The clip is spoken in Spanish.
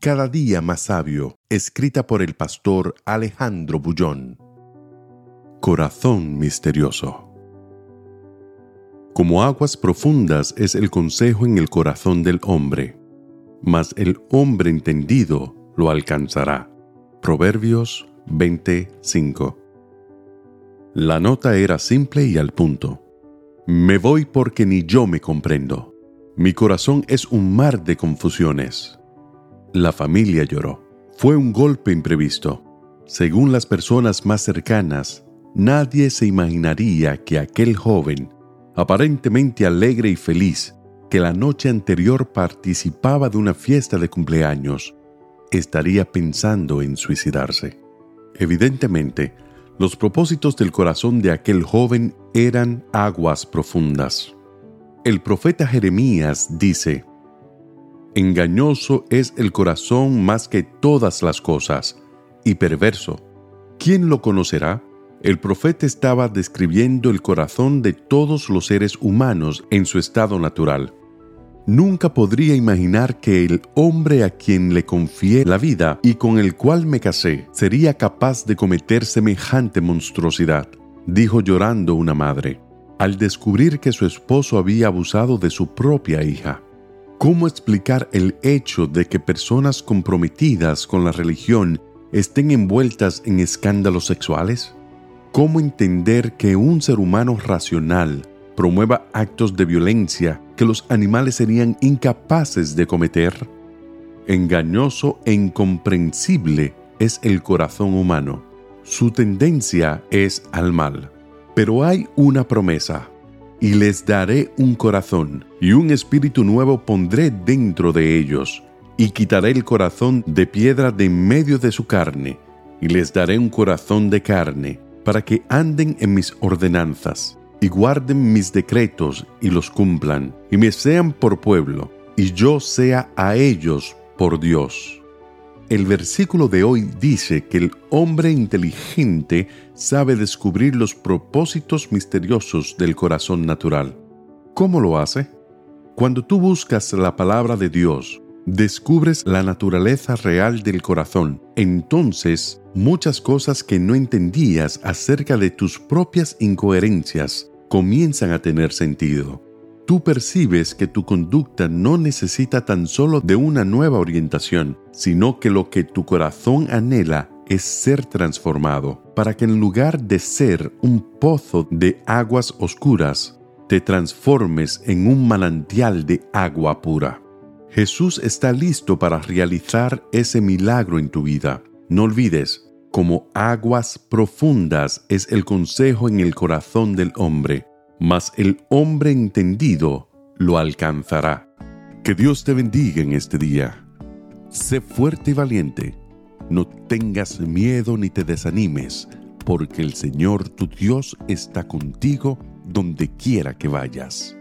Cada día más sabio, escrita por el pastor Alejandro Bullón. Corazón misterioso. Como aguas profundas es el consejo en el corazón del hombre, mas el hombre entendido lo alcanzará. Proverbios 25. La nota era simple y al punto. Me voy porque ni yo me comprendo. Mi corazón es un mar de confusiones. La familia lloró. Fue un golpe imprevisto. Según las personas más cercanas, nadie se imaginaría que aquel joven, aparentemente alegre y feliz, que la noche anterior participaba de una fiesta de cumpleaños, estaría pensando en suicidarse. Evidentemente, los propósitos del corazón de aquel joven eran aguas profundas. El profeta Jeremías dice, Engañoso es el corazón más que todas las cosas, y perverso. ¿Quién lo conocerá? El profeta estaba describiendo el corazón de todos los seres humanos en su estado natural. Nunca podría imaginar que el hombre a quien le confié la vida y con el cual me casé sería capaz de cometer semejante monstruosidad, dijo llorando una madre, al descubrir que su esposo había abusado de su propia hija. ¿Cómo explicar el hecho de que personas comprometidas con la religión estén envueltas en escándalos sexuales? ¿Cómo entender que un ser humano racional promueva actos de violencia que los animales serían incapaces de cometer? Engañoso e incomprensible es el corazón humano. Su tendencia es al mal. Pero hay una promesa y les daré un corazón, y un espíritu nuevo pondré dentro de ellos, y quitaré el corazón de piedra de en medio de su carne, y les daré un corazón de carne, para que anden en mis ordenanzas, y guarden mis decretos y los cumplan, y me sean por pueblo, y yo sea a ellos por Dios. El versículo de hoy dice que el hombre inteligente sabe descubrir los propósitos misteriosos del corazón natural. ¿Cómo lo hace? Cuando tú buscas la palabra de Dios, descubres la naturaleza real del corazón. Entonces, muchas cosas que no entendías acerca de tus propias incoherencias comienzan a tener sentido tú percibes que tu conducta no necesita tan solo de una nueva orientación, sino que lo que tu corazón anhela es ser transformado, para que en lugar de ser un pozo de aguas oscuras, te transformes en un manantial de agua pura. Jesús está listo para realizar ese milagro en tu vida. No olvides, como aguas profundas es el consejo en el corazón del hombre, mas el hombre entendido lo alcanzará. Que Dios te bendiga en este día. Sé fuerte y valiente. No tengas miedo ni te desanimes, porque el Señor tu Dios está contigo donde quiera que vayas.